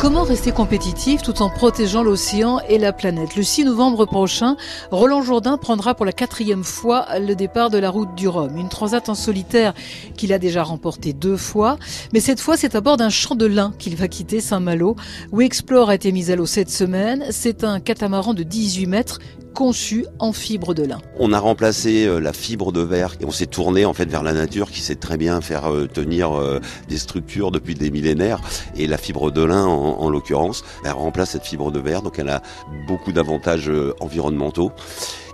Comment rester compétitif tout en protégeant l'océan et la planète? Le 6 novembre prochain, Roland Jourdain prendra pour la quatrième fois le départ de la route du Rhum. Une transat en solitaire qu'il a déjà remporté deux fois. Mais cette fois, c'est à bord d'un champ de lin qu'il va quitter Saint-Malo. où Explore a été mis à l'eau cette semaine. C'est un catamaran de 18 mètres conçu en fibre de lin. On a remplacé euh, la fibre de verre et on s'est tourné en fait vers la nature qui sait très bien faire euh, tenir euh, des structures depuis des millénaires. Et la fibre de lin en, l'occurrence, elle remplace cette fibre de verre. Donc elle a beaucoup d'avantages environnementaux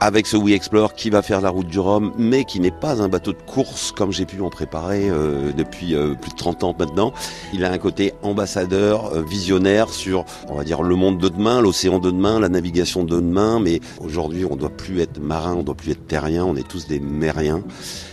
avec ce We Explore qui va faire la route du Rhum, mais qui n'est pas un bateau de course comme j'ai pu en préparer euh, depuis euh, plus de 30 ans maintenant. Il a un côté ambassadeur, euh, visionnaire sur, on va dire, le monde de demain, l'océan de demain, la navigation de demain, mais aujourd'hui on doit plus être marin, on doit plus être terrien, on est tous des mériens.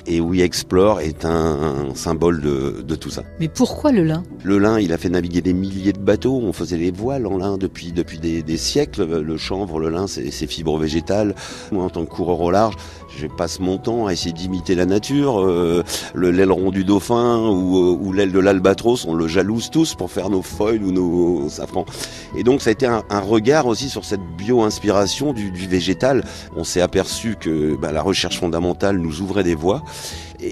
Et We Explore est un, symbole de, de, tout ça. Mais pourquoi le lin? Le lin, il a fait naviguer des milliers de bateaux. On faisait les voiles en lin depuis, depuis des, des siècles. Le chanvre, le lin, c'est fibres végétales. Moi, en tant que coureur au large, je passe mon temps à essayer d'imiter la nature. Euh, le l'aileron du dauphin ou, euh, ou l'aile de l'albatros, on le jalouse tous pour faire nos foils ou nos safrans. Et donc ça a été un, regard aussi sur cette bio-inspiration du, du, végétal. On s'est aperçu que bah, la recherche fondamentale nous ouvrait des voies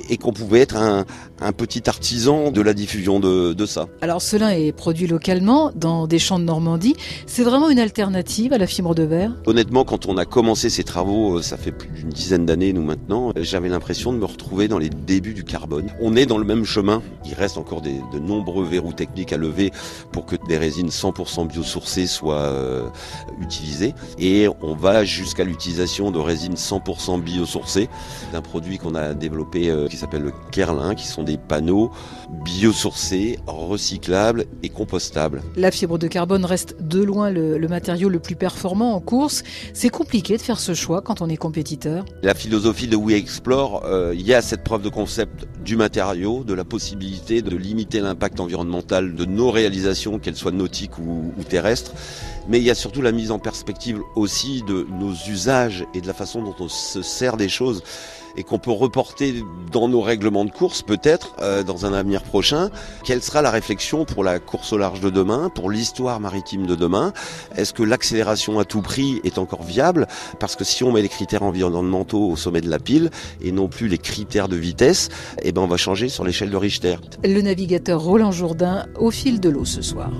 et, qu'on pouvait être un, un, petit artisan de la diffusion de, de ça. Alors cela est produit localement dans des champs de Normandie. C'est vraiment une alternative à la fibre de verre? Honnêtement, quand on a commencé ces travaux, euh, ça fait plus d'une dizaine d'années nous maintenant, j'avais l'impression de me retrouver dans les débuts du carbone. On est dans le même chemin. Il reste encore des, de nombreux verrous techniques à lever pour que des résines 100% biosourcées soient euh, utilisées. Et on va jusqu'à l'utilisation de résines 100% biosourcées, d'un produit qu'on a développé euh, qui s'appelle le Kerlin, qui sont des panneaux biosourcés, recyclables et compostables. La fibre de carbone reste de loin le, le matériau le plus performant en course. C'est compliqué de faire ce choix quand on est compétiteur. La philosophie de We Explore, euh, il y a cette preuve de concept du matériau, de la possibilité de limiter l'impact environnemental de nos réalisations, qu'elles soient nautiques ou, ou terrestres mais il y a surtout la mise en perspective aussi de nos usages et de la façon dont on se sert des choses et qu'on peut reporter dans nos règlements de course peut-être euh, dans un avenir prochain. Quelle sera la réflexion pour la course au large de demain, pour l'histoire maritime de demain? Est-ce que l'accélération à tout prix est encore viable? Parce que si on met les critères environnementaux au sommet de la pile et non plus les critères de vitesse, eh ben on va changer sur l'échelle de Richter. Le navigateur Roland Jourdain au fil de l'eau ce soir.